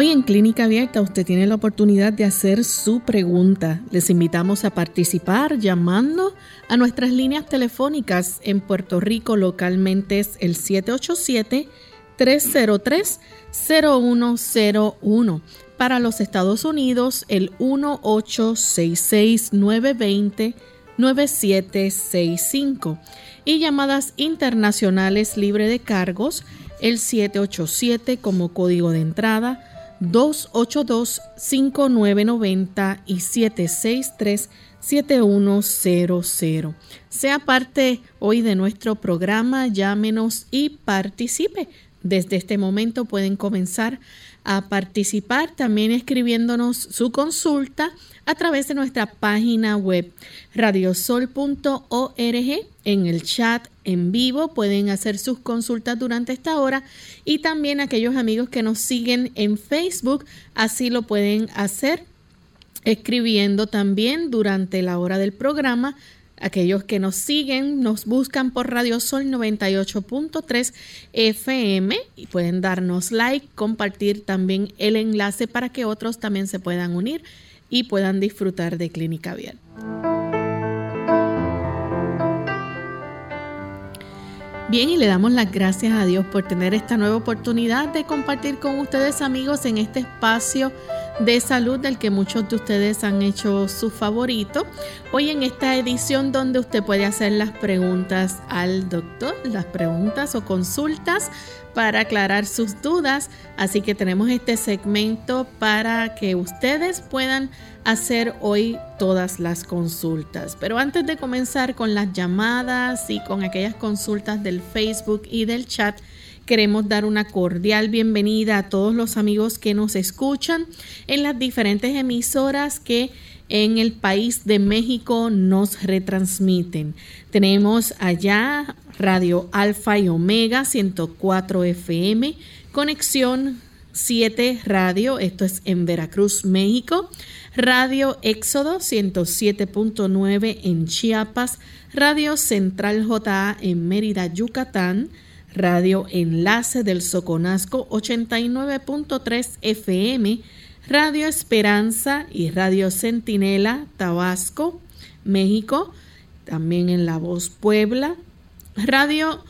Hoy en Clínica Abierta usted tiene la oportunidad de hacer su pregunta. Les invitamos a participar llamando a nuestras líneas telefónicas en Puerto Rico localmente es el 787-303-0101. Para los Estados Unidos el 1866-920-9765 y llamadas internacionales libre de cargos el 787 como código de entrada 282-5990 y 763-7100. Sea parte hoy de nuestro programa, llámenos y participe. Desde este momento pueden comenzar a participar también escribiéndonos su consulta a través de nuestra página web radiosol.org. En el chat en vivo pueden hacer sus consultas durante esta hora. Y también aquellos amigos que nos siguen en Facebook, así lo pueden hacer escribiendo también durante la hora del programa. Aquellos que nos siguen nos buscan por Radio Sol 98.3 FM y pueden darnos like, compartir también el enlace para que otros también se puedan unir y puedan disfrutar de Clínica Vial. Bien, y le damos las gracias a Dios por tener esta nueva oportunidad de compartir con ustedes amigos en este espacio de salud del que muchos de ustedes han hecho su favorito. Hoy en esta edición donde usted puede hacer las preguntas al doctor, las preguntas o consultas para aclarar sus dudas. Así que tenemos este segmento para que ustedes puedan hacer hoy todas las consultas. Pero antes de comenzar con las llamadas y con aquellas consultas del Facebook y del chat, Queremos dar una cordial bienvenida a todos los amigos que nos escuchan en las diferentes emisoras que en el país de México nos retransmiten. Tenemos allá Radio Alfa y Omega 104 FM, Conexión 7 Radio, esto es en Veracruz, México, Radio Éxodo 107.9 en Chiapas, Radio Central JA en Mérida, Yucatán, Radio Enlace del Soconasco 89.3 FM, Radio Esperanza y Radio Centinela Tabasco, México, también en La Voz Puebla, Radio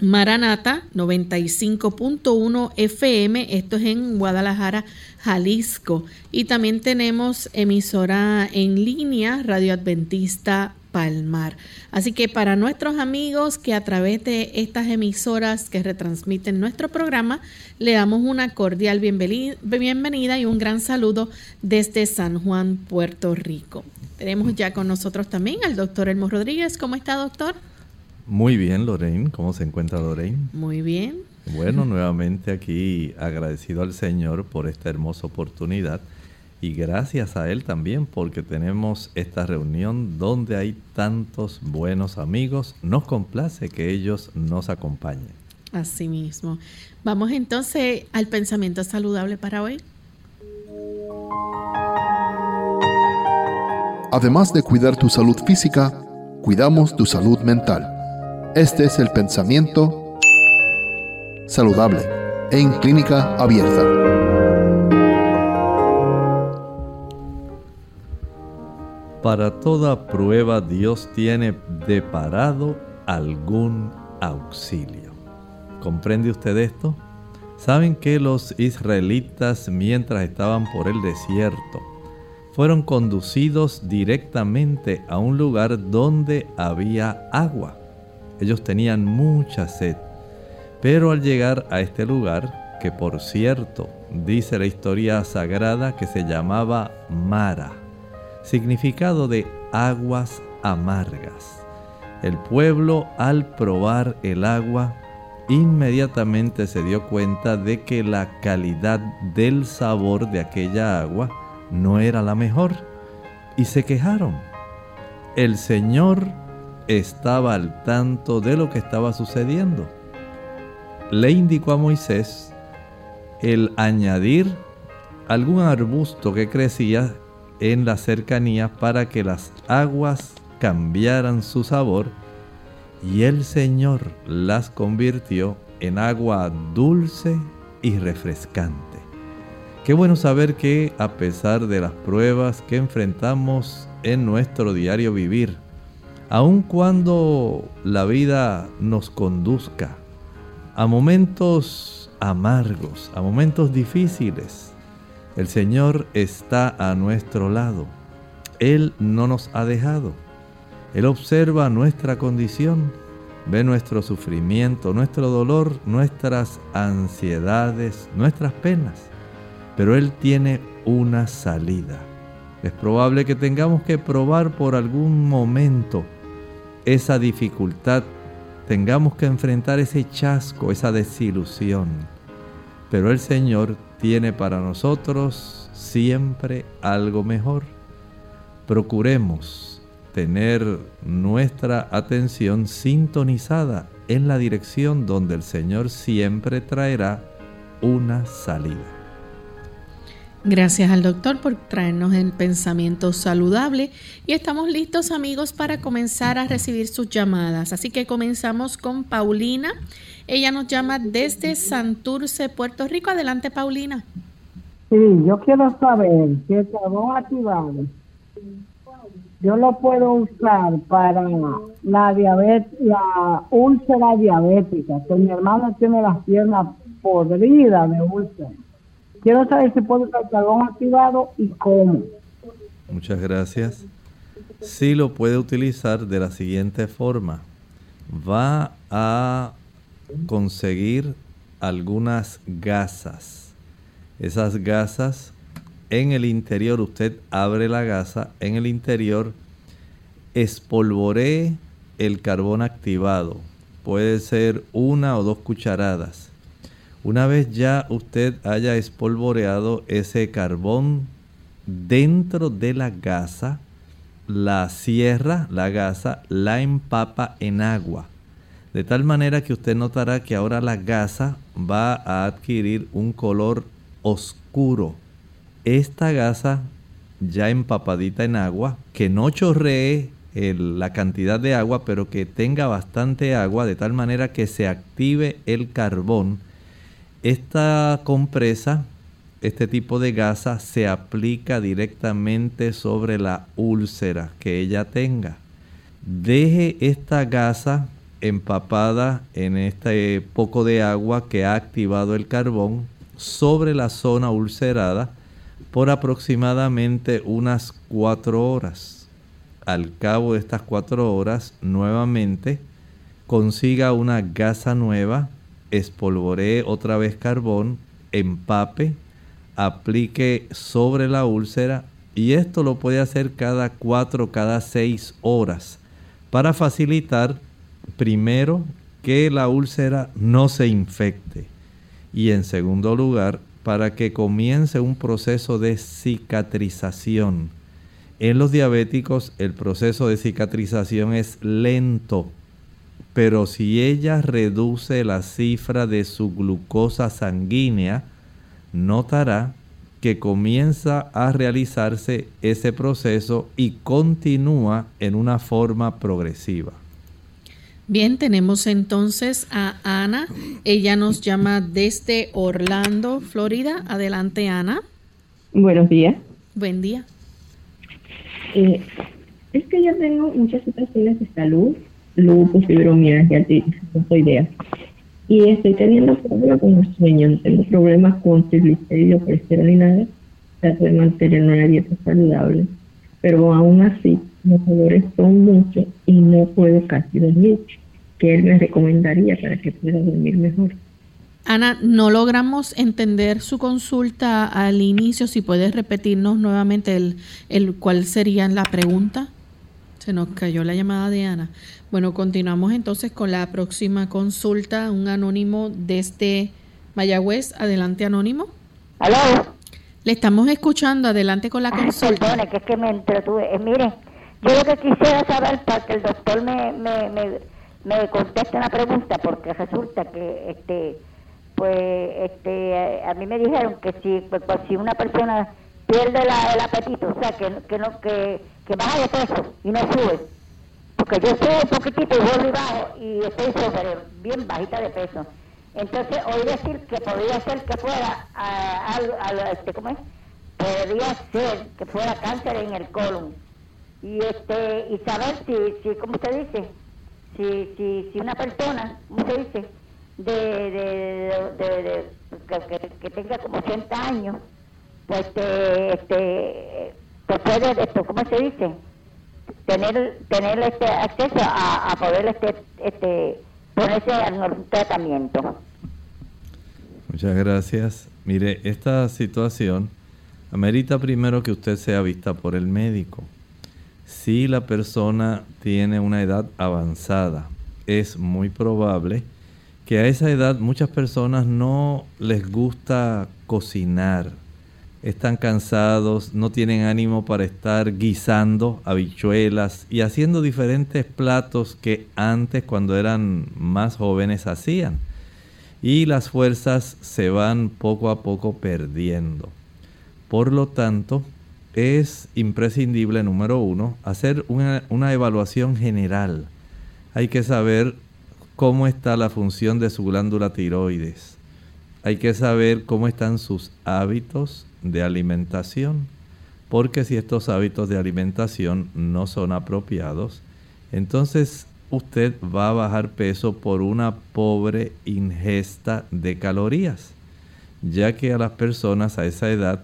Maranata 95.1 FM, esto es en Guadalajara, Jalisco. Y también tenemos emisora en línea, Radio Adventista Palmar. Así que para nuestros amigos que a través de estas emisoras que retransmiten nuestro programa, le damos una cordial bienvenida y un gran saludo desde San Juan, Puerto Rico. Tenemos ya con nosotros también al doctor Elmo Rodríguez. ¿Cómo está, doctor? Muy bien, Lorraine. ¿Cómo se encuentra Lorraine? Muy bien. Bueno, nuevamente aquí agradecido al Señor por esta hermosa oportunidad y gracias a Él también porque tenemos esta reunión donde hay tantos buenos amigos. Nos complace que ellos nos acompañen. Así mismo. Vamos entonces al pensamiento saludable para hoy. Además de cuidar tu salud física, cuidamos tu salud mental. Este es el pensamiento saludable en clínica abierta. Para toda prueba Dios tiene deparado algún auxilio. ¿Comprende usted esto? Saben que los israelitas mientras estaban por el desierto fueron conducidos directamente a un lugar donde había agua. Ellos tenían mucha sed. Pero al llegar a este lugar, que por cierto dice la historia sagrada que se llamaba Mara, significado de aguas amargas. El pueblo al probar el agua inmediatamente se dio cuenta de que la calidad del sabor de aquella agua no era la mejor y se quejaron. El Señor estaba al tanto de lo que estaba sucediendo. Le indicó a Moisés el añadir algún arbusto que crecía en la cercanía para que las aguas cambiaran su sabor y el Señor las convirtió en agua dulce y refrescante. Qué bueno saber que a pesar de las pruebas que enfrentamos en nuestro diario vivir, aun cuando la vida nos conduzca a momentos amargos, a momentos difíciles, el Señor está a nuestro lado. Él no nos ha dejado. Él observa nuestra condición, ve nuestro sufrimiento, nuestro dolor, nuestras ansiedades, nuestras penas. Pero Él tiene una salida. Es probable que tengamos que probar por algún momento esa dificultad, tengamos que enfrentar ese chasco, esa desilusión. Pero el Señor tiene para nosotros siempre algo mejor. Procuremos tener nuestra atención sintonizada en la dirección donde el Señor siempre traerá una salida. Gracias al doctor por traernos el pensamiento saludable y estamos listos amigos para comenzar a recibir sus llamadas. Así que comenzamos con Paulina. Ella nos llama desde Santurce, Puerto Rico. Adelante Paulina. Sí, yo quiero saber si el carbón activado yo lo puedo usar para la diabetes, la úlcera diabética, que mi hermano tiene las piernas podridas de úlcera Quiero saber si puedo usar carbón activado y cómo. Muchas gracias. Sí lo puede utilizar de la siguiente forma. Va a conseguir algunas gasas. Esas gasas en el interior, usted abre la gasa, en el interior espolvoree el carbón activado. Puede ser una o dos cucharadas una vez ya usted haya espolvoreado ese carbón dentro de la gasa, la cierra, la gasa, la empapa en agua. De tal manera que usted notará que ahora la gasa va a adquirir un color oscuro. Esta gasa ya empapadita en agua, que no chorree la cantidad de agua, pero que tenga bastante agua, de tal manera que se active el carbón esta compresa, este tipo de gasa, se aplica directamente sobre la úlcera que ella tenga. Deje esta gasa empapada en este poco de agua que ha activado el carbón sobre la zona ulcerada por aproximadamente unas cuatro horas. Al cabo de estas cuatro horas, nuevamente consiga una gasa nueva espolvoree otra vez carbón, empape, aplique sobre la úlcera y esto lo puede hacer cada 4, cada 6 horas para facilitar primero que la úlcera no se infecte y en segundo lugar para que comience un proceso de cicatrización. En los diabéticos el proceso de cicatrización es lento pero si ella reduce la cifra de su glucosa sanguínea, notará que comienza a realizarse ese proceso y continúa en una forma progresiva. Bien, tenemos entonces a Ana. Ella nos llama desde Orlando, Florida. Adelante, Ana. Buenos días. Buen día. Eh, es que yo tengo muchas situaciones de salud lupus, fibromialgia, idea. Y estoy teniendo problemas con el sueño, tengo problemas con triglicéridos, colesterol y nada. Trato de mantener una dieta saludable, pero aún así los dolores son muchos y no puedo casi dormir. ¿Qué él me recomendaría para que pueda dormir mejor? Ana, no logramos entender su consulta al inicio. Si puedes repetirnos nuevamente el, el cuál sería la pregunta. Se nos cayó la llamada de Ana. Bueno, continuamos entonces con la próxima consulta. Un anónimo desde Mayagüez. Adelante, anónimo. ¿Aló? Le estamos escuchando. Adelante con la consulta. Perdone, que es que me entretuve. Eh, mire, yo lo que quisiera saber para que el doctor me, me, me, me conteste una pregunta, porque resulta que este pues este a mí me dijeron que si pues si una persona pierde la, el apetito, o sea, que, que no que, que baja de peso y no sube, porque yo subo un poquitito y vuelvo y bajo y estoy sobre bien bajita de peso. Entonces oí decir que podría ser que fuera algo, este, ¿cómo es? Podría ser que fuera cáncer en el colon y este y saber si, si ¿cómo se dice? Si, si, si una persona, ¿cómo se dice? de, de, de, que, tenga como 80 años, pues este, este, puede, esto, ¿cómo se dice? Tener, tener este acceso a, a poder este, este, ponerse al tratamiento. Muchas gracias. Mire, esta situación amerita primero que usted sea vista por el médico. Si la persona tiene una edad avanzada, es muy probable que a esa edad muchas personas no les gusta cocinar, están cansados, no tienen ánimo para estar guisando habichuelas y haciendo diferentes platos que antes cuando eran más jóvenes hacían. Y las fuerzas se van poco a poco perdiendo. Por lo tanto, es imprescindible, número uno, hacer una, una evaluación general. Hay que saber cómo está la función de su glándula tiroides. Hay que saber cómo están sus hábitos de alimentación, porque si estos hábitos de alimentación no son apropiados, entonces usted va a bajar peso por una pobre ingesta de calorías, ya que a las personas a esa edad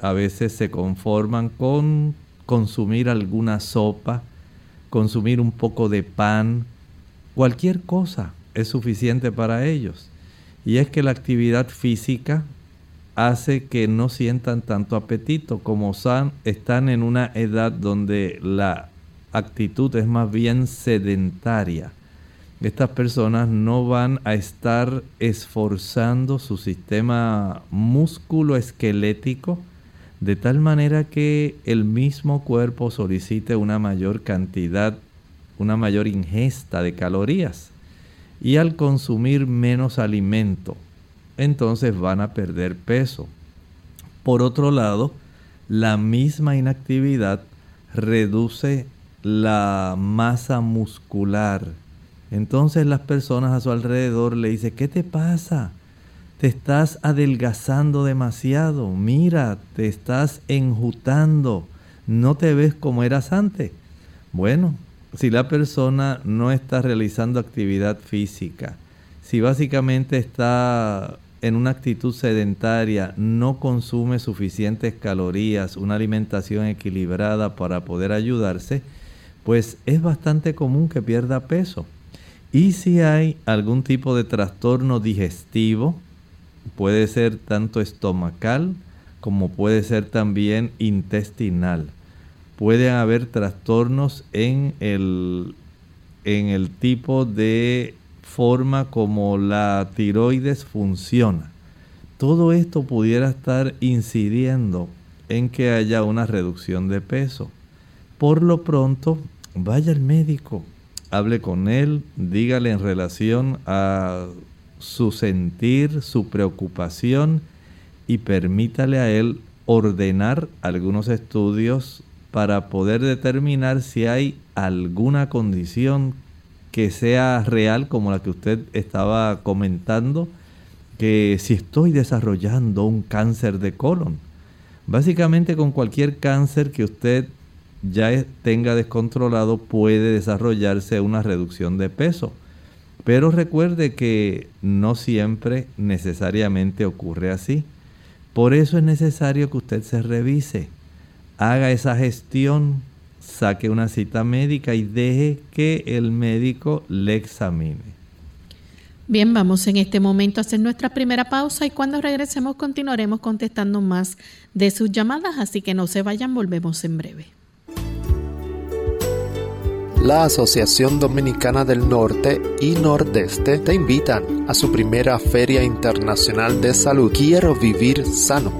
a veces se conforman con consumir alguna sopa, consumir un poco de pan, Cualquier cosa es suficiente para ellos. Y es que la actividad física hace que no sientan tanto apetito, como están en una edad donde la actitud es más bien sedentaria. Estas personas no van a estar esforzando su sistema músculo esquelético de tal manera que el mismo cuerpo solicite una mayor cantidad una mayor ingesta de calorías. Y al consumir menos alimento, entonces van a perder peso. Por otro lado, la misma inactividad reduce la masa muscular. Entonces las personas a su alrededor le dicen, ¿qué te pasa? Te estás adelgazando demasiado. Mira, te estás enjutando. No te ves como eras antes. Bueno, si la persona no está realizando actividad física, si básicamente está en una actitud sedentaria, no consume suficientes calorías, una alimentación equilibrada para poder ayudarse, pues es bastante común que pierda peso. Y si hay algún tipo de trastorno digestivo, puede ser tanto estomacal como puede ser también intestinal puede haber trastornos en el, en el tipo de forma como la tiroides funciona. Todo esto pudiera estar incidiendo en que haya una reducción de peso. Por lo pronto, vaya al médico, hable con él, dígale en relación a su sentir, su preocupación y permítale a él ordenar algunos estudios para poder determinar si hay alguna condición que sea real como la que usted estaba comentando, que si estoy desarrollando un cáncer de colon. Básicamente con cualquier cáncer que usted ya tenga descontrolado puede desarrollarse una reducción de peso. Pero recuerde que no siempre necesariamente ocurre así. Por eso es necesario que usted se revise haga esa gestión, saque una cita médica y deje que el médico le examine. Bien, vamos en este momento a hacer nuestra primera pausa y cuando regresemos continuaremos contestando más de sus llamadas, así que no se vayan, volvemos en breve. la Asociación Dominicana del Norte y Nordeste te invitan a su primera Feria Internacional de Salud Quiero Vivir Sano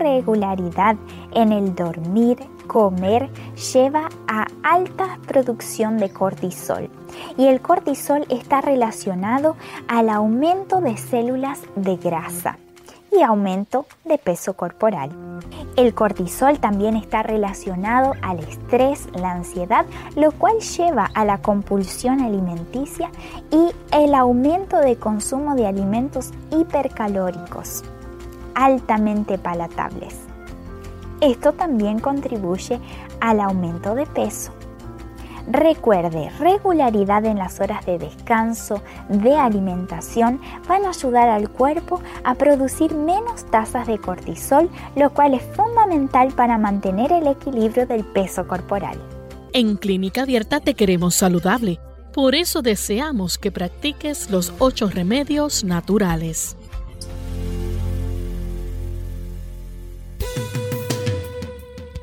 Irregularidad en el dormir, comer, lleva a alta producción de cortisol y el cortisol está relacionado al aumento de células de grasa y aumento de peso corporal. El cortisol también está relacionado al estrés, la ansiedad, lo cual lleva a la compulsión alimenticia y el aumento de consumo de alimentos hipercalóricos, altamente palatables. Esto también contribuye al aumento de peso Recuerde, regularidad en las horas de descanso, de alimentación, van a ayudar al cuerpo a producir menos tasas de cortisol, lo cual es fundamental para mantener el equilibrio del peso corporal. En Clínica Abierta te queremos saludable, por eso deseamos que practiques los ocho remedios naturales.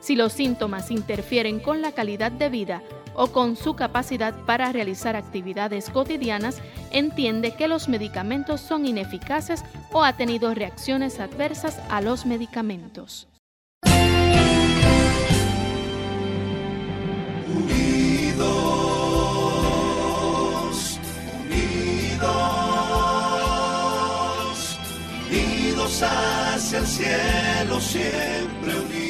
Si los síntomas interfieren con la calidad de vida o con su capacidad para realizar actividades cotidianas, entiende que los medicamentos son ineficaces o ha tenido reacciones adversas a los medicamentos. Unidos, unidos, unidos hacia el cielo siempre de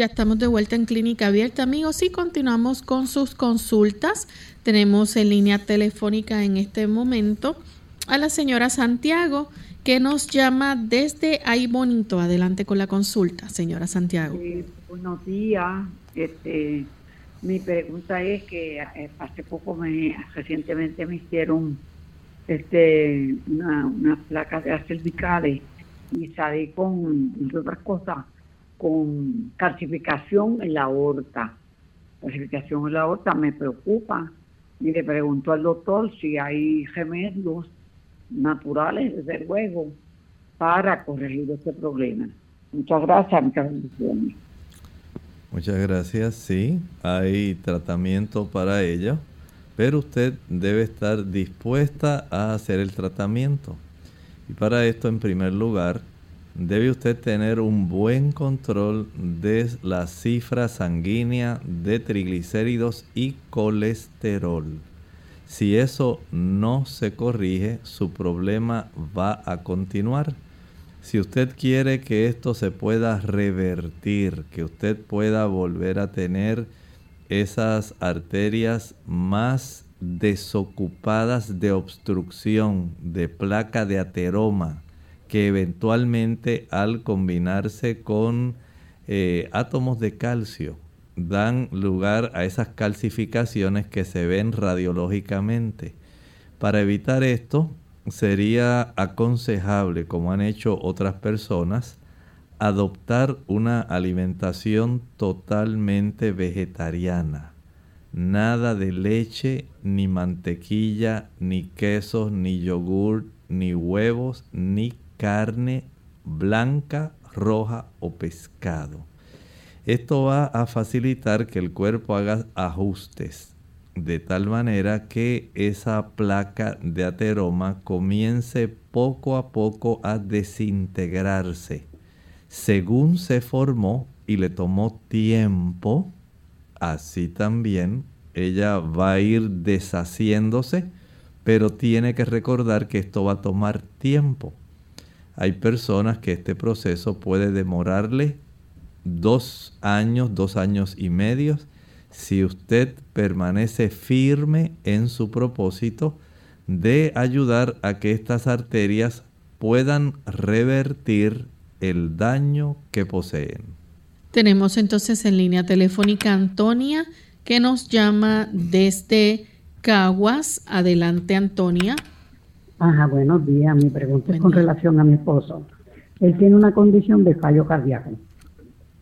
Ya estamos de vuelta en Clínica Abierta, amigos, y continuamos con sus consultas. Tenemos en línea telefónica en este momento a la señora Santiago, que nos llama desde Ahí Bonito. Adelante con la consulta, señora Santiago. buenos días. Este, mi pregunta es que eh, hace poco, me, recientemente me hicieron este, una, una placa de cervicales y salí con, otras cosas, con calcificación en la aorta. Calcificación en la aorta me preocupa y le pregunto al doctor si hay remedios naturales, desde luego, para corregir este problema. Muchas gracias, muchas bendiciones. Muchas gracias. Sí, hay tratamiento para ello, pero usted debe estar dispuesta a hacer el tratamiento. Y para esto, en primer lugar, debe usted tener un buen control de la cifra sanguínea de triglicéridos y colesterol. Si eso no se corrige, su problema va a continuar. Si usted quiere que esto se pueda revertir, que usted pueda volver a tener esas arterias más desocupadas de obstrucción, de placa de ateroma, que eventualmente al combinarse con eh, átomos de calcio dan lugar a esas calcificaciones que se ven radiológicamente. Para evitar esto, sería aconsejable, como han hecho otras personas, adoptar una alimentación totalmente vegetariana. Nada de leche, ni mantequilla, ni quesos, ni yogur, ni huevos, ni carne blanca, roja o pescado. Esto va a facilitar que el cuerpo haga ajustes de tal manera que esa placa de ateroma comience poco a poco a desintegrarse. Según se formó y le tomó tiempo, así también ella va a ir deshaciéndose, pero tiene que recordar que esto va a tomar tiempo. Hay personas que este proceso puede demorarle dos años, dos años y medio, si usted permanece firme en su propósito de ayudar a que estas arterias puedan revertir el daño que poseen. Tenemos entonces en línea telefónica Antonia que nos llama desde Caguas. Adelante, Antonia. Ajá, buenos días. Mi pregunta es con relación a mi esposo. Él tiene una condición de fallo cardíaco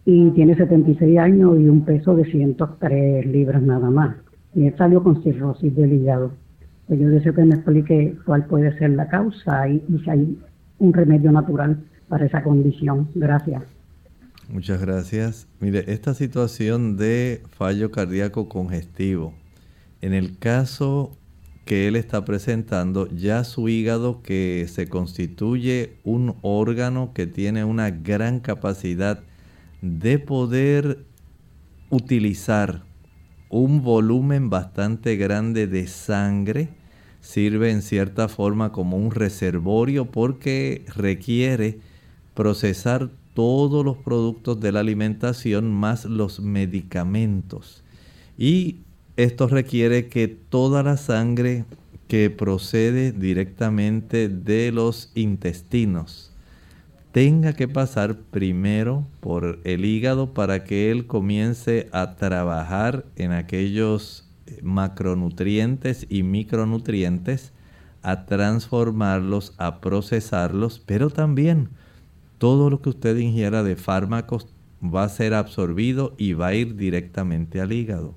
y tiene 76 años y un peso de 103 libras nada más. Y él salió con cirrosis del hígado. Pues yo deseo que me explique cuál puede ser la causa y, y si hay un remedio natural para esa condición. Gracias. Muchas gracias. Mire, esta situación de fallo cardíaco congestivo, en el caso que él está presentando, ya su hígado que se constituye un órgano que tiene una gran capacidad de poder utilizar un volumen bastante grande de sangre, sirve en cierta forma como un reservorio porque requiere procesar todos los productos de la alimentación más los medicamentos. Y esto requiere que toda la sangre que procede directamente de los intestinos tenga que pasar primero por el hígado para que él comience a trabajar en aquellos eh, macronutrientes y micronutrientes, a transformarlos, a procesarlos, pero también todo lo que usted ingiera de fármacos va a ser absorbido y va a ir directamente al hígado.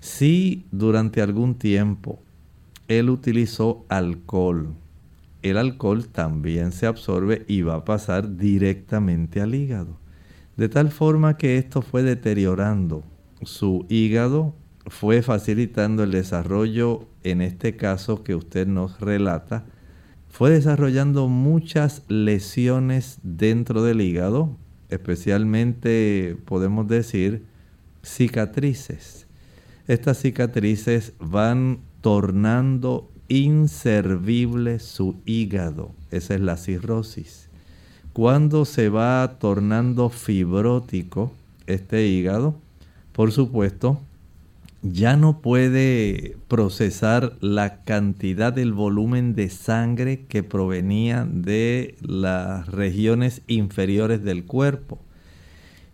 Si durante algún tiempo él utilizó alcohol, el alcohol también se absorbe y va a pasar directamente al hígado. De tal forma que esto fue deteriorando su hígado, fue facilitando el desarrollo, en este caso que usted nos relata, fue desarrollando muchas lesiones dentro del hígado, especialmente podemos decir cicatrices. Estas cicatrices van tornando inservible su hígado. Esa es la cirrosis. Cuando se va tornando fibrótico este hígado, por supuesto, ya no puede procesar la cantidad del volumen de sangre que provenía de las regiones inferiores del cuerpo.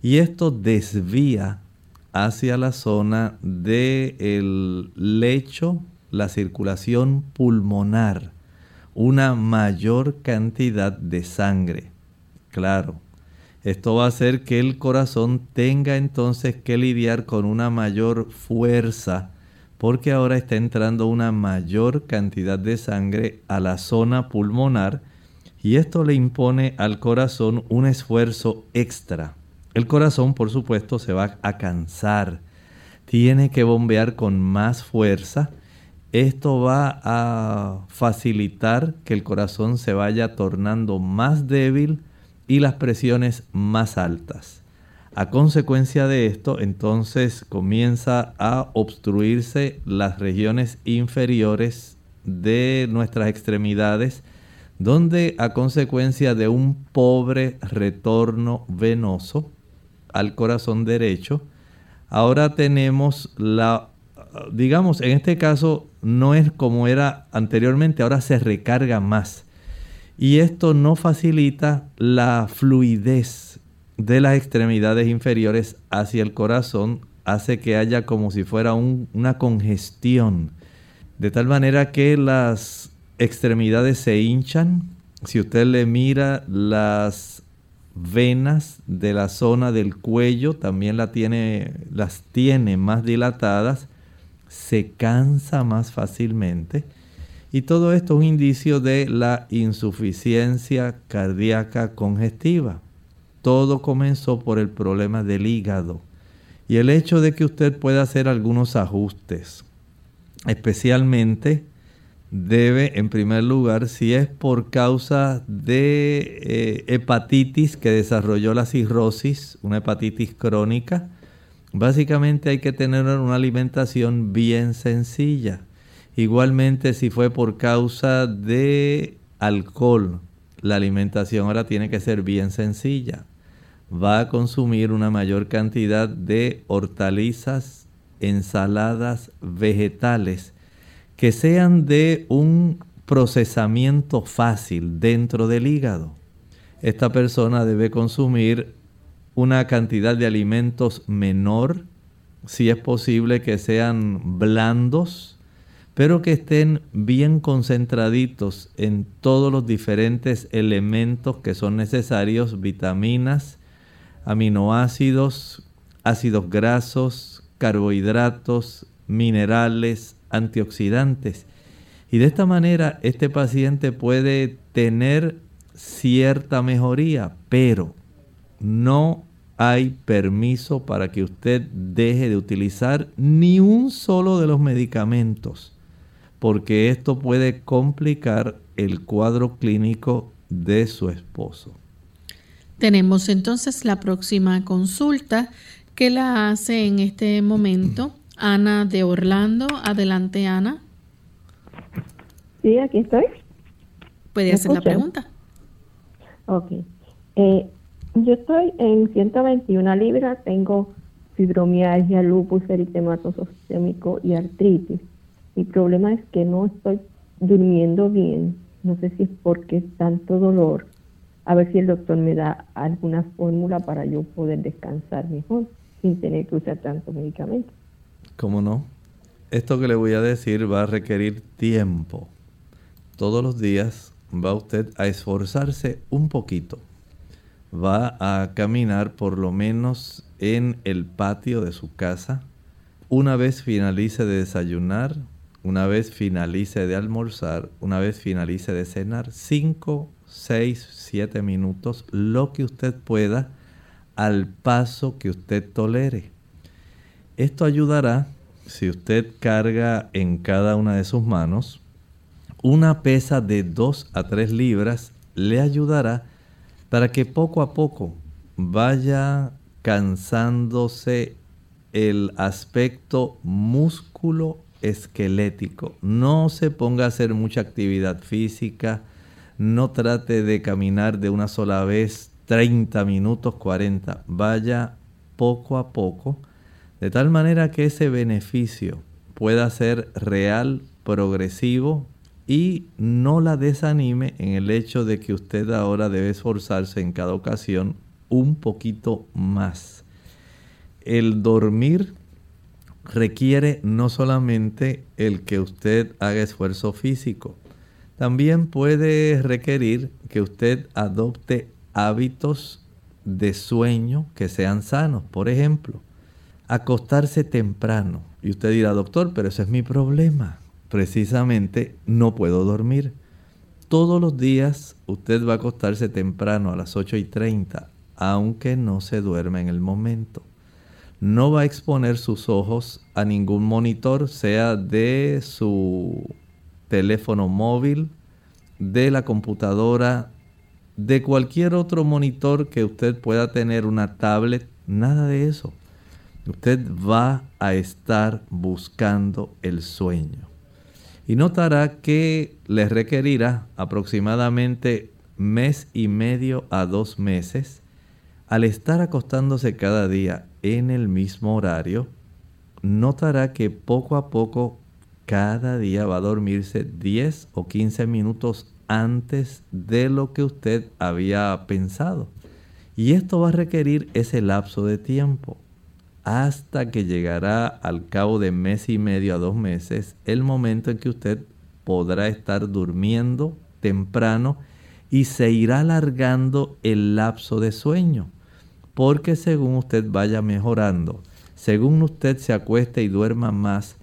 Y esto desvía hacia la zona del lecho la circulación pulmonar, una mayor cantidad de sangre. Claro, esto va a hacer que el corazón tenga entonces que lidiar con una mayor fuerza porque ahora está entrando una mayor cantidad de sangre a la zona pulmonar y esto le impone al corazón un esfuerzo extra. El corazón, por supuesto, se va a cansar, tiene que bombear con más fuerza esto va a facilitar que el corazón se vaya tornando más débil y las presiones más altas. A consecuencia de esto, entonces comienza a obstruirse las regiones inferiores de nuestras extremidades, donde a consecuencia de un pobre retorno venoso al corazón derecho, ahora tenemos la, digamos, en este caso no es como era anteriormente, ahora se recarga más. Y esto no facilita la fluidez de las extremidades inferiores hacia el corazón, hace que haya como si fuera una congestión, de tal manera que las extremidades se hinchan. Si usted le mira las venas de la zona del cuello, también la tiene, las tiene más dilatadas, se cansa más fácilmente. Y todo esto es un indicio de la insuficiencia cardíaca congestiva. Todo comenzó por el problema del hígado. Y el hecho de que usted pueda hacer algunos ajustes, especialmente debe, en primer lugar, si es por causa de eh, hepatitis que desarrolló la cirrosis, una hepatitis crónica, básicamente hay que tener una alimentación bien sencilla. Igualmente, si fue por causa de alcohol, la alimentación ahora tiene que ser bien sencilla. Va a consumir una mayor cantidad de hortalizas, ensaladas, vegetales que sean de un procesamiento fácil dentro del hígado. Esta persona debe consumir una cantidad de alimentos menor, si es posible que sean blandos, pero que estén bien concentraditos en todos los diferentes elementos que son necesarios, vitaminas, aminoácidos, ácidos grasos, carbohidratos, minerales, antioxidantes. Y de esta manera este paciente puede tener cierta mejoría, pero no hay permiso para que usted deje de utilizar ni un solo de los medicamentos, porque esto puede complicar el cuadro clínico de su esposo. Tenemos entonces la próxima consulta que la hace en este momento Ana de Orlando. Adelante, Ana. Sí, aquí estoy. ¿Puede hacer la pregunta? Ok. Eh, yo estoy en 121 libras, tengo fibromialgia, lupus eritematoso sistémico y artritis. Mi problema es que no estoy durmiendo bien. No sé si es porque es tanto dolor. A ver si el doctor me da alguna fórmula para yo poder descansar mejor sin tener que usar tantos medicamentos. ¿Cómo no? Esto que le voy a decir va a requerir tiempo. Todos los días va usted a esforzarse un poquito. Va a caminar por lo menos en el patio de su casa. Una vez finalice de desayunar, una vez finalice de almorzar, una vez finalice de cenar, 5, 6, 7 minutos, lo que usted pueda, al paso que usted tolere. Esto ayudará si usted carga en cada una de sus manos una pesa de 2 a 3 libras, le ayudará para que poco a poco vaya cansándose el aspecto músculo esquelético. No se ponga a hacer mucha actividad física, no trate de caminar de una sola vez 30 minutos, 40. Vaya poco a poco de tal manera que ese beneficio pueda ser real, progresivo y no la desanime en el hecho de que usted ahora debe esforzarse en cada ocasión un poquito más. El dormir requiere no solamente el que usted haga esfuerzo físico, también puede requerir que usted adopte hábitos de sueño que sean sanos. Por ejemplo, acostarse temprano. Y usted dirá, doctor, pero ese es mi problema. Precisamente no puedo dormir. Todos los días usted va a acostarse temprano a las 8 y 30, aunque no se duerma en el momento. No va a exponer sus ojos a ningún monitor, sea de su teléfono móvil, de la computadora, de cualquier otro monitor que usted pueda tener, una tablet, nada de eso usted va a estar buscando el sueño. y notará que le requerirá aproximadamente mes y medio a dos meses al estar acostándose cada día en el mismo horario, notará que poco a poco cada día va a dormirse 10 o 15 minutos antes de lo que usted había pensado. Y esto va a requerir ese lapso de tiempo hasta que llegará al cabo de mes y medio a dos meses el momento en que usted podrá estar durmiendo temprano y se irá alargando el lapso de sueño. Porque según usted vaya mejorando, según usted se acueste y duerma más,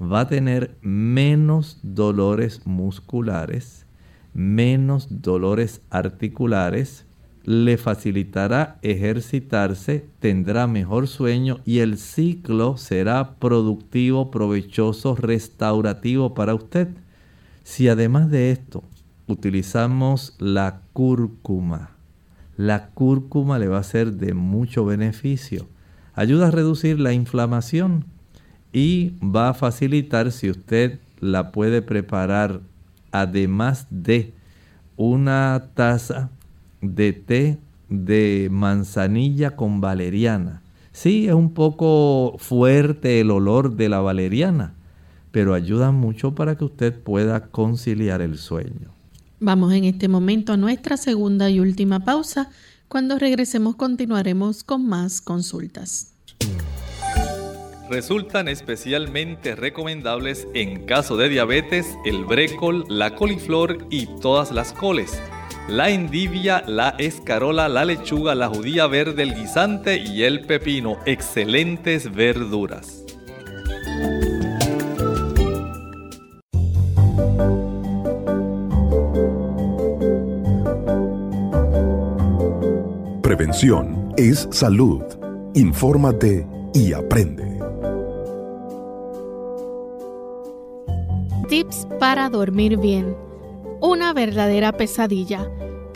va a tener menos dolores musculares, menos dolores articulares, le facilitará ejercitarse, tendrá mejor sueño y el ciclo será productivo, provechoso, restaurativo para usted. Si además de esto utilizamos la cúrcuma, la cúrcuma le va a ser de mucho beneficio. Ayuda a reducir la inflamación y va a facilitar si usted la puede preparar además de una taza de té de manzanilla con valeriana. Sí, es un poco fuerte el olor de la valeriana, pero ayuda mucho para que usted pueda conciliar el sueño. Vamos en este momento a nuestra segunda y última pausa. Cuando regresemos continuaremos con más consultas. Resultan especialmente recomendables en caso de diabetes el brécol, la coliflor y todas las coles la endivia, la escarola, la lechuga, la judía verde, el guisante y el pepino. Excelentes verduras. Prevención es salud. Infórmate y aprende. Tips para dormir bien una verdadera pesadilla.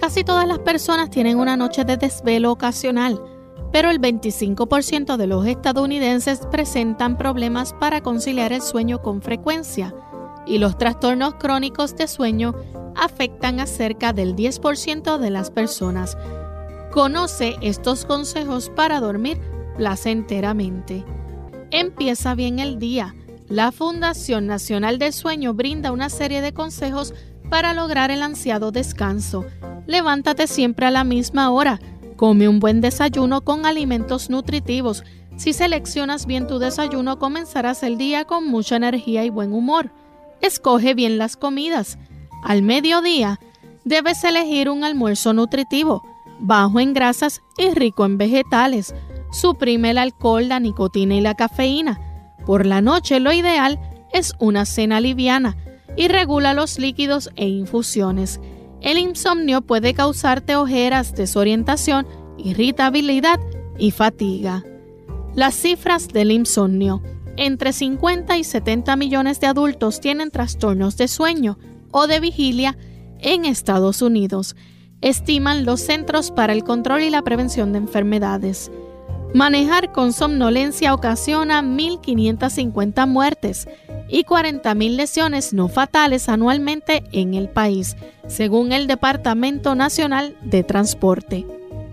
Casi todas las personas tienen una noche de desvelo ocasional, pero el 25% de los estadounidenses presentan problemas para conciliar el sueño con frecuencia y los trastornos crónicos de sueño afectan a cerca del 10% de las personas. Conoce estos consejos para dormir placenteramente. Empieza bien el día. La Fundación Nacional del Sueño brinda una serie de consejos para lograr el ansiado descanso. Levántate siempre a la misma hora. Come un buen desayuno con alimentos nutritivos. Si seleccionas bien tu desayuno, comenzarás el día con mucha energía y buen humor. Escoge bien las comidas. Al mediodía, debes elegir un almuerzo nutritivo, bajo en grasas y rico en vegetales. Suprime el alcohol, la nicotina y la cafeína. Por la noche lo ideal es una cena liviana y regula los líquidos e infusiones. El insomnio puede causarte ojeras, desorientación, irritabilidad y fatiga. Las cifras del insomnio. Entre 50 y 70 millones de adultos tienen trastornos de sueño o de vigilia en Estados Unidos, estiman los Centros para el Control y la Prevención de Enfermedades. Manejar con somnolencia ocasiona 1.550 muertes y 40.000 lesiones no fatales anualmente en el país, según el Departamento Nacional de Transporte.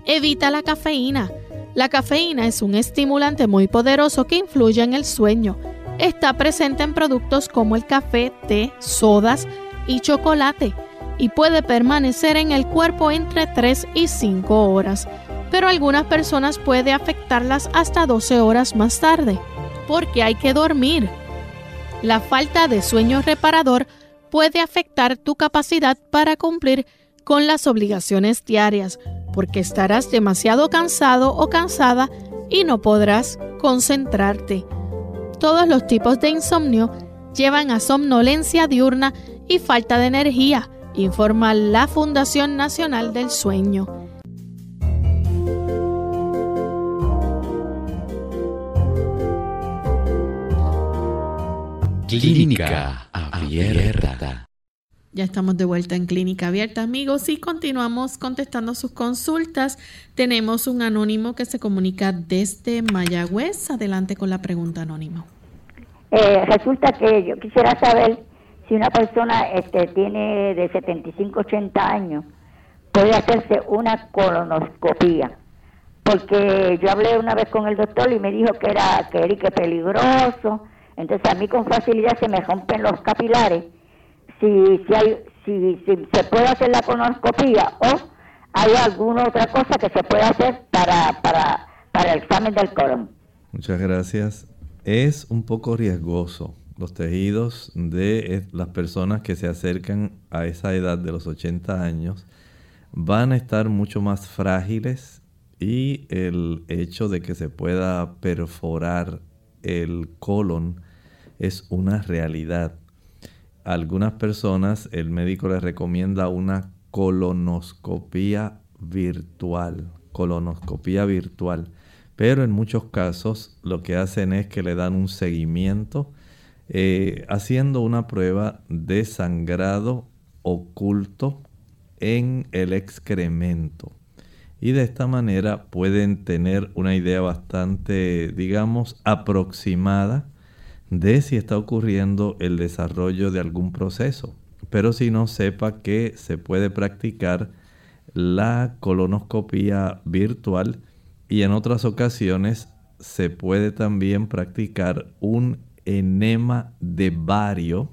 Evita la cafeína. La cafeína es un estimulante muy poderoso que influye en el sueño. Está presente en productos como el café, té, sodas y chocolate y puede permanecer en el cuerpo entre 3 y 5 horas pero algunas personas puede afectarlas hasta 12 horas más tarde, porque hay que dormir. La falta de sueño reparador puede afectar tu capacidad para cumplir con las obligaciones diarias, porque estarás demasiado cansado o cansada y no podrás concentrarte. Todos los tipos de insomnio llevan a somnolencia diurna y falta de energía, informa la Fundación Nacional del Sueño. Clínica Abierta. Ya estamos de vuelta en Clínica Abierta, amigos, y continuamos contestando sus consultas. Tenemos un anónimo que se comunica desde Mayagüez. Adelante con la pregunta anónimo. Eh, resulta que yo quisiera saber si una persona este, tiene de 75, 80 años, puede hacerse una colonoscopía. Porque yo hablé una vez con el doctor y me dijo que era que era que peligroso. Entonces a mí con facilidad se me rompen los capilares. Si, si, hay, si, si se puede hacer la colonoscopía o hay alguna otra cosa que se puede hacer para, para, para el examen del colon. Muchas gracias. Es un poco riesgoso los tejidos de eh, las personas que se acercan a esa edad de los 80 años van a estar mucho más frágiles y el hecho de que se pueda perforar el colon es una realidad. A algunas personas el médico les recomienda una colonoscopía virtual, colonoscopía virtual, pero en muchos casos lo que hacen es que le dan un seguimiento eh, haciendo una prueba de sangrado oculto en el excremento. Y de esta manera pueden tener una idea bastante, digamos, aproximada de si está ocurriendo el desarrollo de algún proceso. Pero si no, sepa que se puede practicar la colonoscopia virtual y en otras ocasiones se puede también practicar un enema de vario,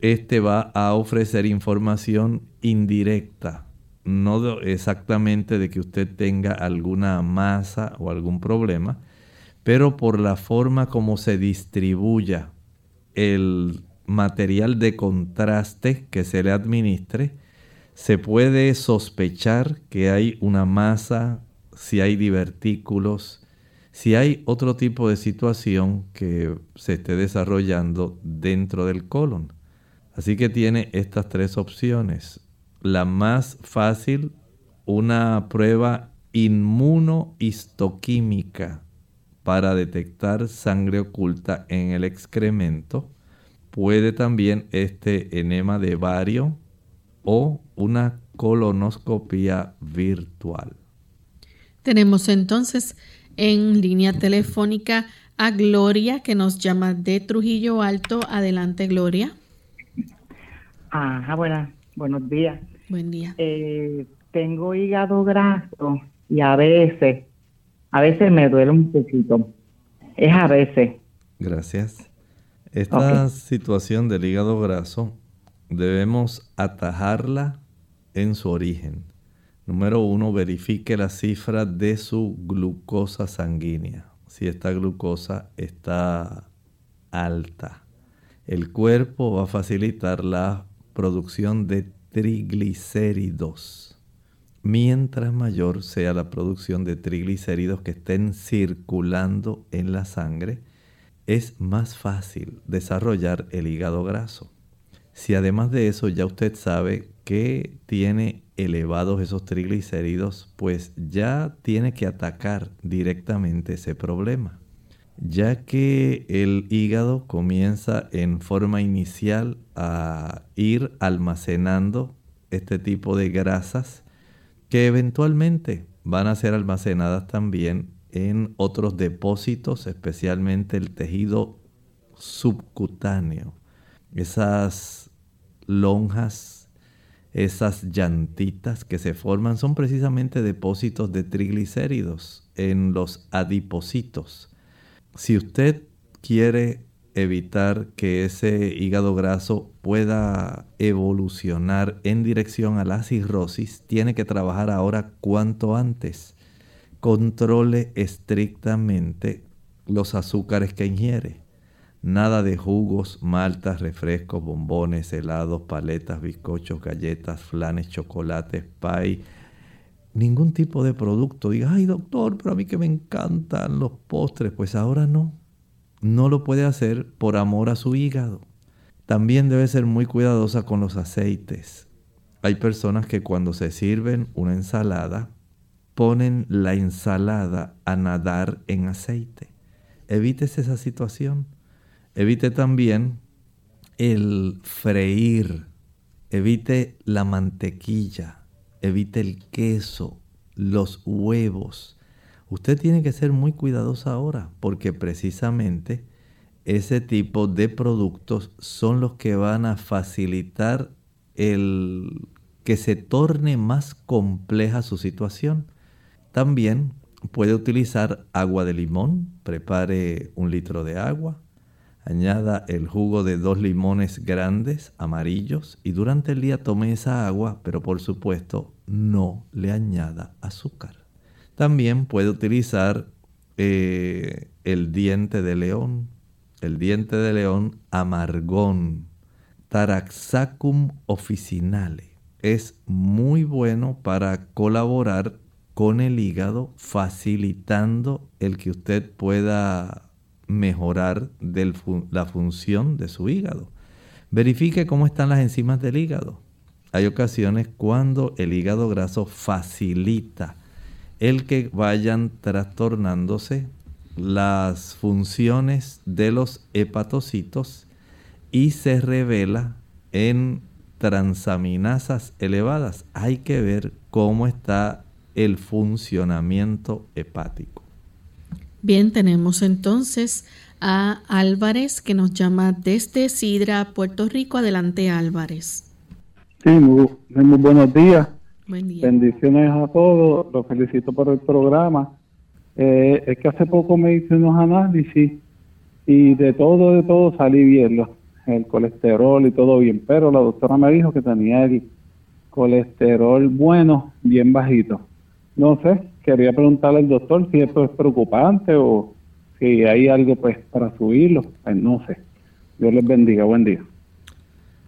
este va a ofrecer información indirecta, no exactamente de que usted tenga alguna masa o algún problema, pero por la forma como se distribuya el material de contraste que se le administre, se puede sospechar que hay una masa, si hay divertículos, si hay otro tipo de situación que se esté desarrollando dentro del colon. Así que tiene estas tres opciones. La más fácil, una prueba inmunohistoquímica para detectar sangre oculta en el excremento. Puede también este enema de vario o una colonoscopia virtual. Tenemos entonces en línea telefónica a Gloria, que nos llama de Trujillo Alto. Adelante, Gloria. Ajá, buenas, buenos días. Buen día. Eh, tengo hígado graso y a veces, a veces me duele un poquito. Es a veces. Gracias. Esta situación del hígado graso debemos atajarla en su origen. Número uno, verifique la cifra de su glucosa sanguínea. Si esta glucosa está alta, el cuerpo va a facilitar la producción de triglicéridos. Mientras mayor sea la producción de triglicéridos que estén circulando en la sangre, es más fácil desarrollar el hígado graso. Si además de eso ya usted sabe que tiene elevados esos triglicéridos, pues ya tiene que atacar directamente ese problema, ya que el hígado comienza en forma inicial a ir almacenando este tipo de grasas que eventualmente van a ser almacenadas también en otros depósitos, especialmente el tejido subcutáneo, esas lonjas esas llantitas que se forman son precisamente depósitos de triglicéridos en los adipocitos. Si usted quiere evitar que ese hígado graso pueda evolucionar en dirección a la cirrosis, tiene que trabajar ahora cuanto antes. Controle estrictamente los azúcares que ingiere. Nada de jugos, maltas, refrescos, bombones, helados, paletas, bizcochos, galletas, flanes, chocolates, pie. Ningún tipo de producto. Diga, ay doctor, pero a mí que me encantan los postres. Pues ahora no. No lo puede hacer por amor a su hígado. También debe ser muy cuidadosa con los aceites. Hay personas que cuando se sirven una ensalada, ponen la ensalada a nadar en aceite. Evites esa situación. Evite también el freír, evite la mantequilla, evite el queso, los huevos. Usted tiene que ser muy cuidadosa ahora porque precisamente ese tipo de productos son los que van a facilitar el que se torne más compleja su situación. También puede utilizar agua de limón, prepare un litro de agua, añada el jugo de dos limones grandes, amarillos, y durante el día tome esa agua, pero por supuesto no le añada azúcar. También puede utilizar eh, el diente de león, el diente de león amargón, Taraxacum officinale. Es muy bueno para colaborar con el hígado, facilitando el que usted pueda mejorar la función de su hígado. Verifique cómo están las enzimas del hígado. Hay ocasiones cuando el hígado graso facilita el que vayan trastornándose las funciones de los hepatocitos y se revela en transaminasas elevadas. Hay que ver cómo está el funcionamiento hepático. Bien, tenemos entonces a Álvarez que nos llama desde Sidra, Puerto Rico. Adelante, Álvarez. Sí, muy, buenos días. Bendiciones a todos. Los felicito por el programa. Eh, es que hace poco me hice unos análisis y de todo, de todo salí bien, el colesterol y todo bien, pero la doctora me dijo que tenía el colesterol bueno, bien bajito. No sé, quería preguntarle al doctor si esto es preocupante o si hay algo pues para subirlo, pues, no sé. Dios les bendiga, buen día.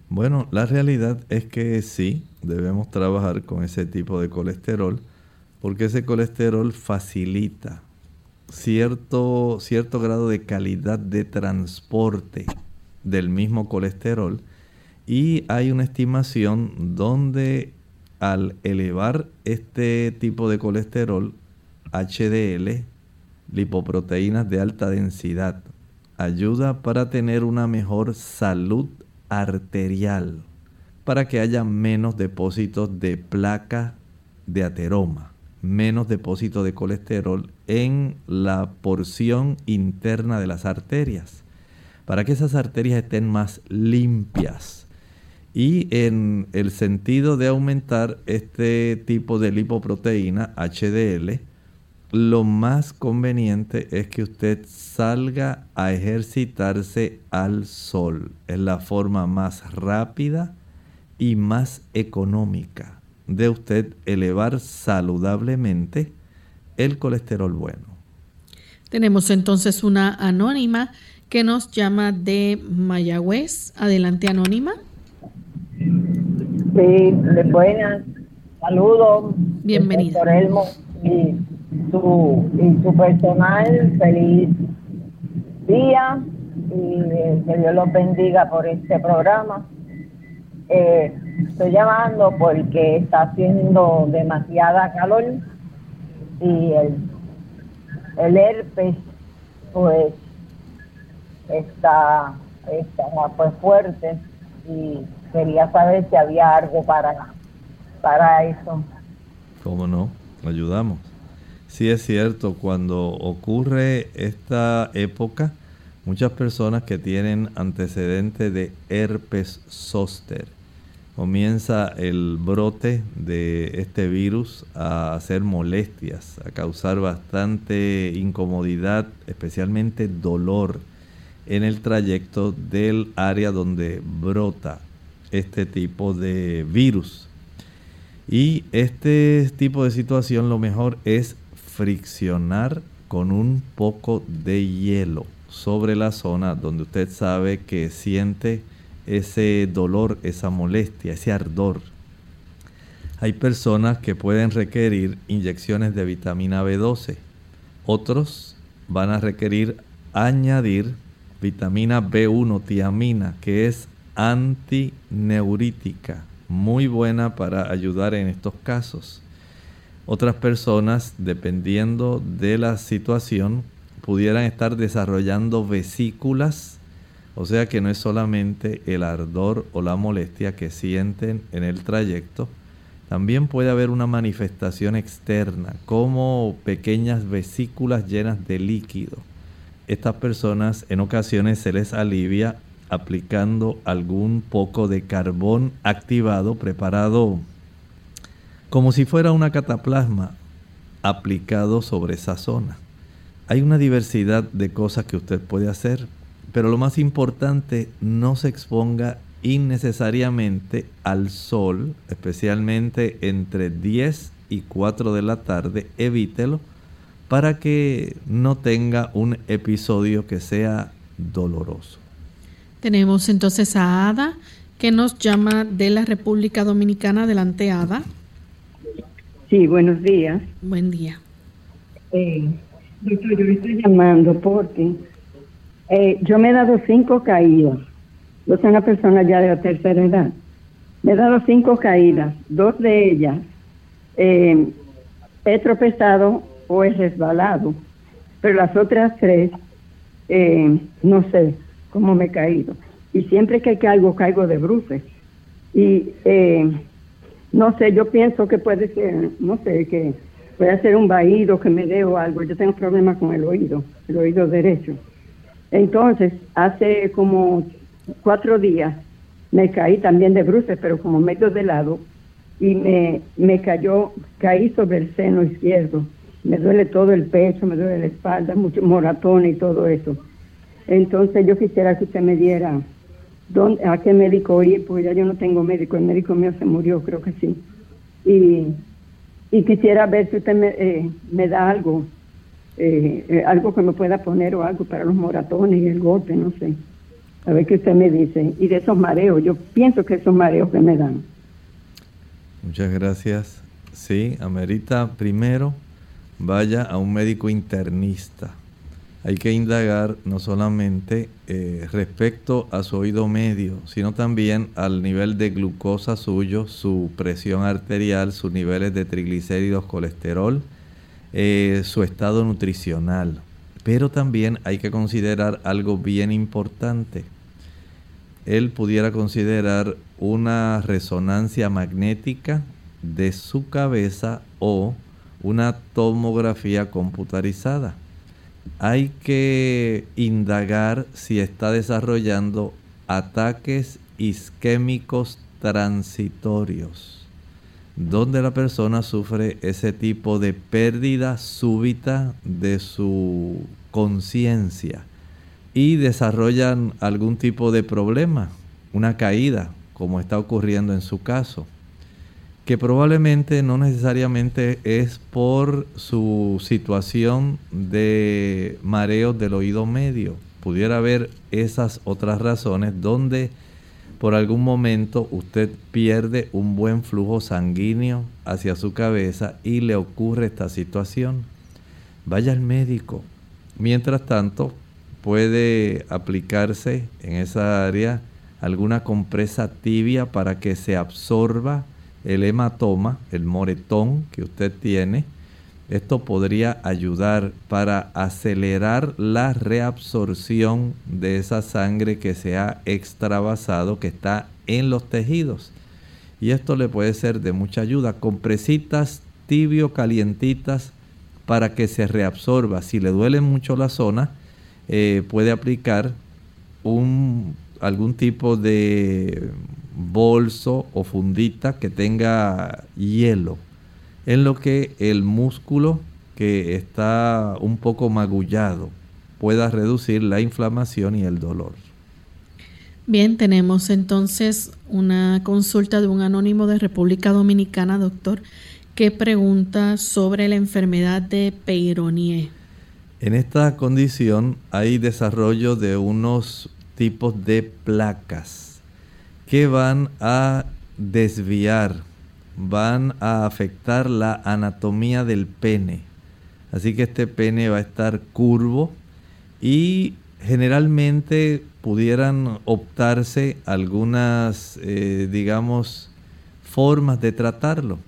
Bueno, la realidad es que sí, debemos trabajar con ese tipo de colesterol porque ese colesterol facilita cierto, cierto grado de calidad de transporte del mismo colesterol y hay una estimación donde al elevar este tipo de colesterol, HDL, lipoproteínas de alta densidad, ayuda para tener una mejor salud arterial, para que haya menos depósitos de placa de ateroma menos depósito de colesterol en la porción interna de las arterias, para que esas arterias estén más limpias. Y en el sentido de aumentar este tipo de lipoproteína, HDL, lo más conveniente es que usted salga a ejercitarse al sol. Es la forma más rápida y más económica de usted elevar saludablemente el colesterol bueno. Tenemos entonces una anónima que nos llama de Mayagüez. Adelante, anónima. Sí, buenas. Saludos. Bienvenida. Por Elmo y su, y su personal. Feliz día y eh, que Dios los bendiga por este programa. Eh, Estoy llamando porque está haciendo demasiada calor y el, el herpes pues está, está pues fuerte y quería saber si había algo para, para eso. ¿Cómo no? Ayudamos. Sí es cierto, cuando ocurre esta época, muchas personas que tienen antecedentes de herpes zóster comienza el brote de este virus a hacer molestias, a causar bastante incomodidad, especialmente dolor en el trayecto del área donde brota este tipo de virus. Y este tipo de situación lo mejor es friccionar con un poco de hielo sobre la zona donde usted sabe que siente ese dolor, esa molestia, ese ardor. Hay personas que pueden requerir inyecciones de vitamina B12. Otros van a requerir añadir vitamina B1 tiamina, que es antineurítica, muy buena para ayudar en estos casos. Otras personas, dependiendo de la situación, pudieran estar desarrollando vesículas o sea que no es solamente el ardor o la molestia que sienten en el trayecto, también puede haber una manifestación externa, como pequeñas vesículas llenas de líquido estas personas en ocasiones se les alivia aplicando algún poco de carbón activado preparado como si fuera una cataplasma aplicado sobre esa zona. Hay una diversidad de cosas que usted puede hacer, pero lo más importante, no se exponga innecesariamente al sol, especialmente entre 10 y 4 de la tarde, evítelo para que no tenga un episodio que sea doloroso. Tenemos entonces a Ada que nos llama de la República Dominicana. Adelante, Ada. Sí, buenos días. Buen día. Eh, doctor, yo le estoy llamando porque eh, yo me he dado cinco caídas. Yo soy una persona ya de la tercera edad. Me he dado cinco caídas. Dos de ellas eh, he tropezado o he resbalado. Pero las otras tres, eh, no sé cómo me he caído. Y siempre que caigo, caigo de bruces. Y eh, no sé, yo pienso que puede ser, no sé, que puede ser un vaído que me dé algo. Yo tengo problemas con el oído, el oído derecho. Entonces, hace como cuatro días me caí también de bruces, pero como medio de lado, y me, me cayó, caí sobre el seno izquierdo. Me duele todo el pecho, me duele la espalda, mucho moratón y todo eso. Entonces yo quisiera que usted me diera dónde, a qué médico ir, porque ya yo no tengo médico, el médico mío se murió, creo que sí. Y, y quisiera ver si usted me, eh, me da algo, eh, eh, algo que me pueda poner o algo para los moratones y el golpe, no sé. A ver qué usted me dice. Y de esos mareos, yo pienso que esos mareos que me dan. Muchas gracias. Sí, amerita primero vaya a un médico internista hay que indagar no solamente eh, respecto a su oído medio, sino también al nivel de glucosa suyo, su presión arterial, sus niveles de triglicéridos, colesterol, eh, su estado nutricional. Pero también hay que considerar algo bien importante. Él pudiera considerar una resonancia magnética de su cabeza o una tomografía computarizada hay que indagar si está desarrollando ataques isquémicos transitorios, donde la persona sufre ese tipo de pérdida súbita de su conciencia y desarrollan algún tipo de problema, una caída, como está ocurriendo en su caso que probablemente no necesariamente es por su situación de mareos del oído medio. Pudiera haber esas otras razones donde por algún momento usted pierde un buen flujo sanguíneo hacia su cabeza y le ocurre esta situación. Vaya al médico. Mientras tanto, puede aplicarse en esa área alguna compresa tibia para que se absorba el hematoma, el moretón que usted tiene, esto podría ayudar para acelerar la reabsorción de esa sangre que se ha extravasado, que está en los tejidos. Y esto le puede ser de mucha ayuda. Compresitas tibio calientitas para que se reabsorba. Si le duele mucho la zona, eh, puede aplicar un, algún tipo de bolso o fundita que tenga hielo, en lo que el músculo que está un poco magullado pueda reducir la inflamación y el dolor. Bien, tenemos entonces una consulta de un anónimo de República Dominicana, doctor, que pregunta sobre la enfermedad de Peyronie. En esta condición hay desarrollo de unos tipos de placas que van a desviar, van a afectar la anatomía del pene. Así que este pene va a estar curvo y generalmente pudieran optarse algunas, eh, digamos, formas de tratarlo.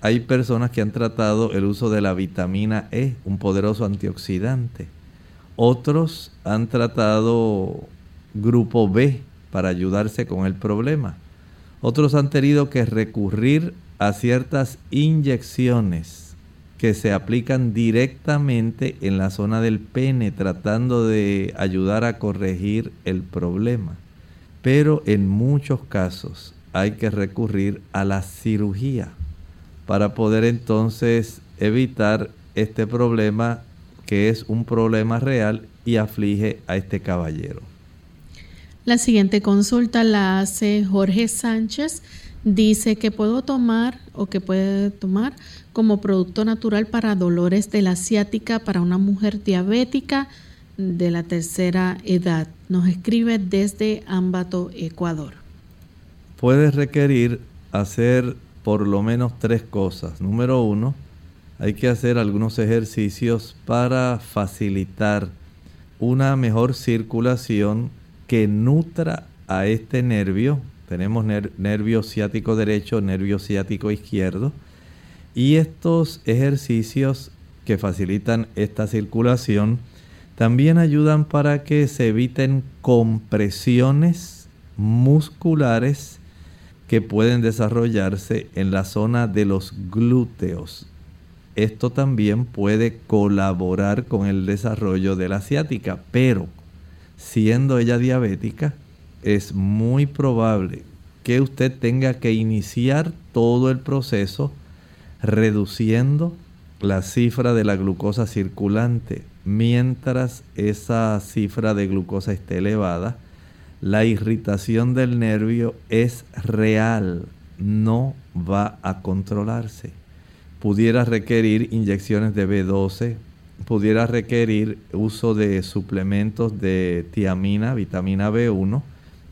Hay personas que han tratado el uso de la vitamina E, un poderoso antioxidante. Otros han tratado grupo B, para ayudarse con el problema. Otros han tenido que recurrir a ciertas inyecciones que se aplican directamente en la zona del pene tratando de ayudar a corregir el problema. Pero en muchos casos hay que recurrir a la cirugía para poder entonces evitar este problema que es un problema real y aflige a este caballero. La siguiente consulta la hace Jorge Sánchez. Dice que puedo tomar o que puede tomar como producto natural para dolores de la ciática para una mujer diabética de la tercera edad. Nos escribe desde Ambato, Ecuador. Puede requerir hacer por lo menos tres cosas. Número uno, hay que hacer algunos ejercicios para facilitar una mejor circulación que nutra a este nervio. Tenemos nervio ciático derecho, nervio ciático izquierdo. Y estos ejercicios que facilitan esta circulación también ayudan para que se eviten compresiones musculares que pueden desarrollarse en la zona de los glúteos. Esto también puede colaborar con el desarrollo de la ciática, pero siendo ella diabética, es muy probable que usted tenga que iniciar todo el proceso reduciendo la cifra de la glucosa circulante. Mientras esa cifra de glucosa esté elevada, la irritación del nervio es real, no va a controlarse pudiera requerir inyecciones de B12, pudiera requerir uso de suplementos de tiamina, vitamina B1,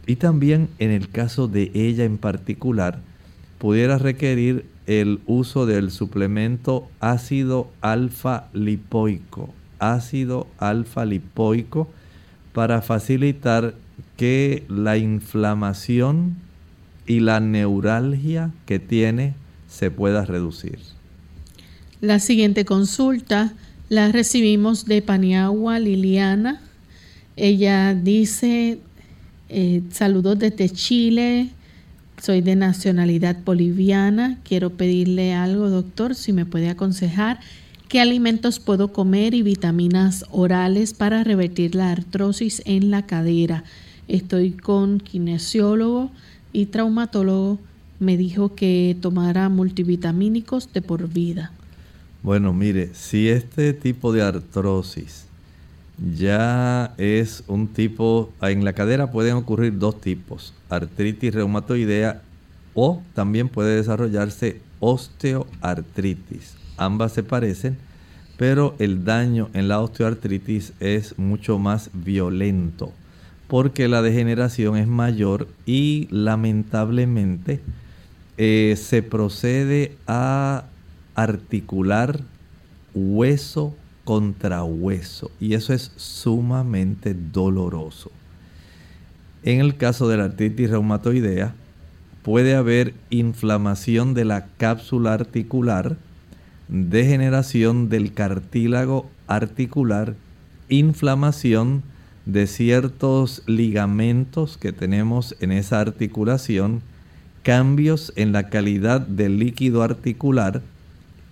y también en el caso de ella en particular, pudiera requerir el uso del suplemento ácido alfa lipoico, ácido alfa lipoico, para facilitar que la inflamación y la neuralgia que tiene se pueda reducir. La siguiente consulta la recibimos de Paniagua Liliana. Ella dice, eh, saludos desde Chile, soy de nacionalidad boliviana, quiero pedirle algo, doctor, si me puede aconsejar qué alimentos puedo comer y vitaminas orales para revertir la artrosis en la cadera. Estoy con kinesiólogo y traumatólogo. Me dijo que tomara multivitamínicos de por vida. Bueno, mire, si este tipo de artrosis ya es un tipo, en la cadera pueden ocurrir dos tipos, artritis reumatoidea o también puede desarrollarse osteoartritis. Ambas se parecen, pero el daño en la osteoartritis es mucho más violento porque la degeneración es mayor y lamentablemente eh, se procede a articular hueso contra hueso y eso es sumamente doloroso. En el caso de la artritis reumatoidea puede haber inflamación de la cápsula articular, degeneración del cartílago articular, inflamación de ciertos ligamentos que tenemos en esa articulación, cambios en la calidad del líquido articular,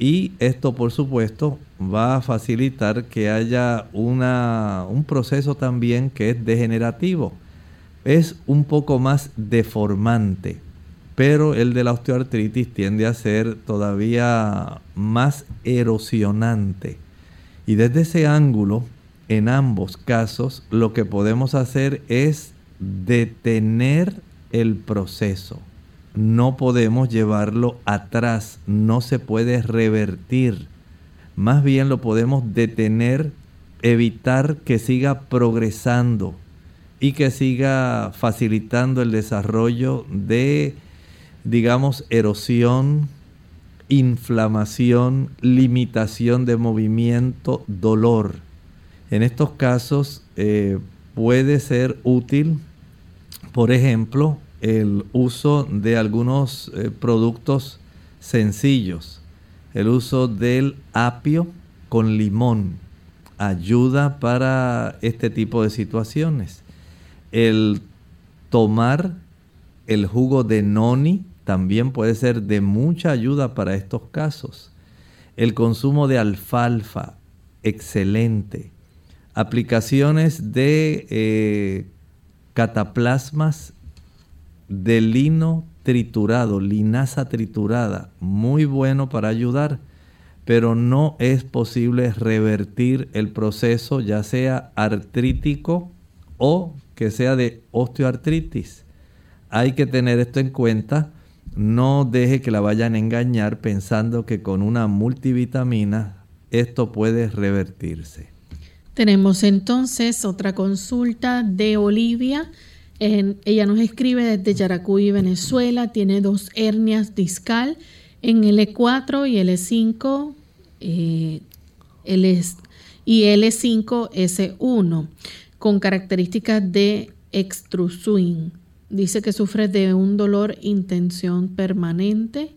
y esto, por supuesto, va a facilitar que haya una, un proceso también que es degenerativo. Es un poco más deformante, pero el de la osteoartritis tiende a ser todavía más erosionante. Y desde ese ángulo, en ambos casos, lo que podemos hacer es detener el proceso no podemos llevarlo atrás, no se puede revertir. Más bien lo podemos detener, evitar que siga progresando y que siga facilitando el desarrollo de, digamos, erosión, inflamación, limitación de movimiento, dolor. En estos casos eh, puede ser útil, por ejemplo, el uso de algunos eh, productos sencillos. El uso del apio con limón ayuda para este tipo de situaciones. El tomar el jugo de noni también puede ser de mucha ayuda para estos casos. El consumo de alfalfa, excelente. Aplicaciones de eh, cataplasmas de lino triturado, linaza triturada, muy bueno para ayudar, pero no es posible revertir el proceso ya sea artrítico o que sea de osteoartritis. Hay que tener esto en cuenta. No deje que la vayan a engañar pensando que con una multivitamina esto puede revertirse. Tenemos entonces otra consulta de Olivia. Ella nos escribe desde Yaracuy, Venezuela. Tiene dos hernias discal en L4 y L5 eh, y L5S1 con características de extrusuin. Dice que sufre de un dolor intención permanente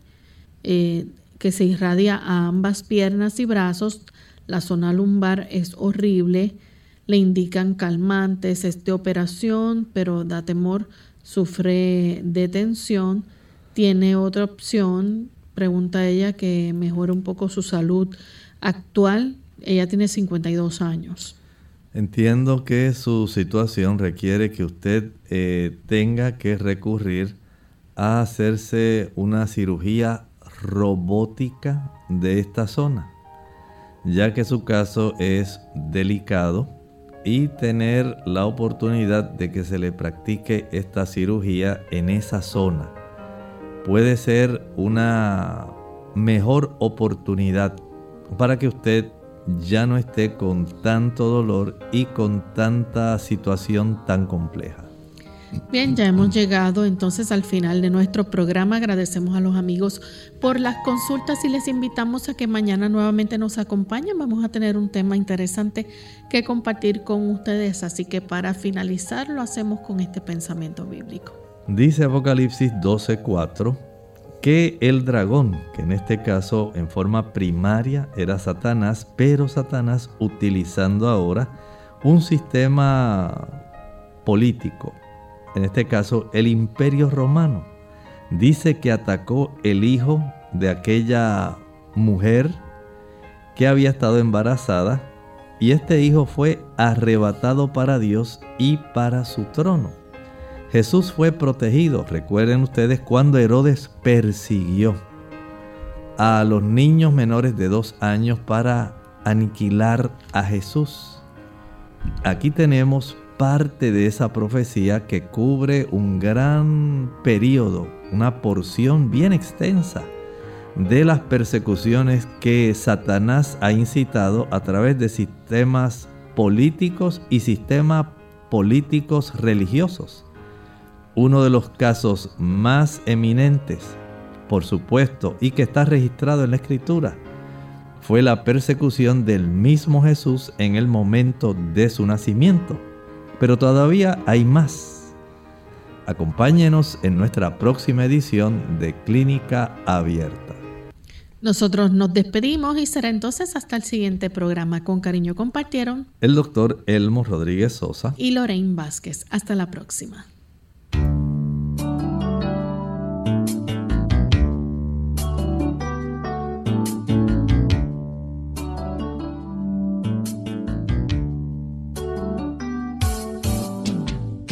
eh, que se irradia a ambas piernas y brazos. La zona lumbar es horrible. Le indican calmantes, es de operación, pero da temor, sufre de tensión. Tiene otra opción, pregunta ella, que mejore un poco su salud actual. Ella tiene 52 años. Entiendo que su situación requiere que usted eh, tenga que recurrir a hacerse una cirugía robótica de esta zona, ya que su caso es delicado y tener la oportunidad de que se le practique esta cirugía en esa zona puede ser una mejor oportunidad para que usted ya no esté con tanto dolor y con tanta situación tan compleja. Bien, ya hemos llegado entonces al final de nuestro programa. Agradecemos a los amigos por las consultas y les invitamos a que mañana nuevamente nos acompañen. Vamos a tener un tema interesante que compartir con ustedes, así que para finalizar lo hacemos con este pensamiento bíblico. Dice Apocalipsis 12:4 que el dragón, que en este caso en forma primaria era Satanás, pero Satanás utilizando ahora un sistema político, en este caso el imperio romano, dice que atacó el hijo de aquella mujer que había estado embarazada y este hijo fue arrebatado para Dios y para su trono. Jesús fue protegido. Recuerden ustedes cuando Herodes persiguió a los niños menores de dos años para aniquilar a Jesús. Aquí tenemos parte de esa profecía que cubre un gran periodo, una porción bien extensa de las persecuciones que Satanás ha incitado a través de sistemas políticos y sistemas políticos religiosos. Uno de los casos más eminentes, por supuesto, y que está registrado en la Escritura, fue la persecución del mismo Jesús en el momento de su nacimiento. Pero todavía hay más. Acompáñenos en nuestra próxima edición de Clínica Abierta. Nosotros nos despedimos y será entonces hasta el siguiente programa. Con cariño compartieron el doctor Elmo Rodríguez Sosa y Lorraine Vázquez. Hasta la próxima.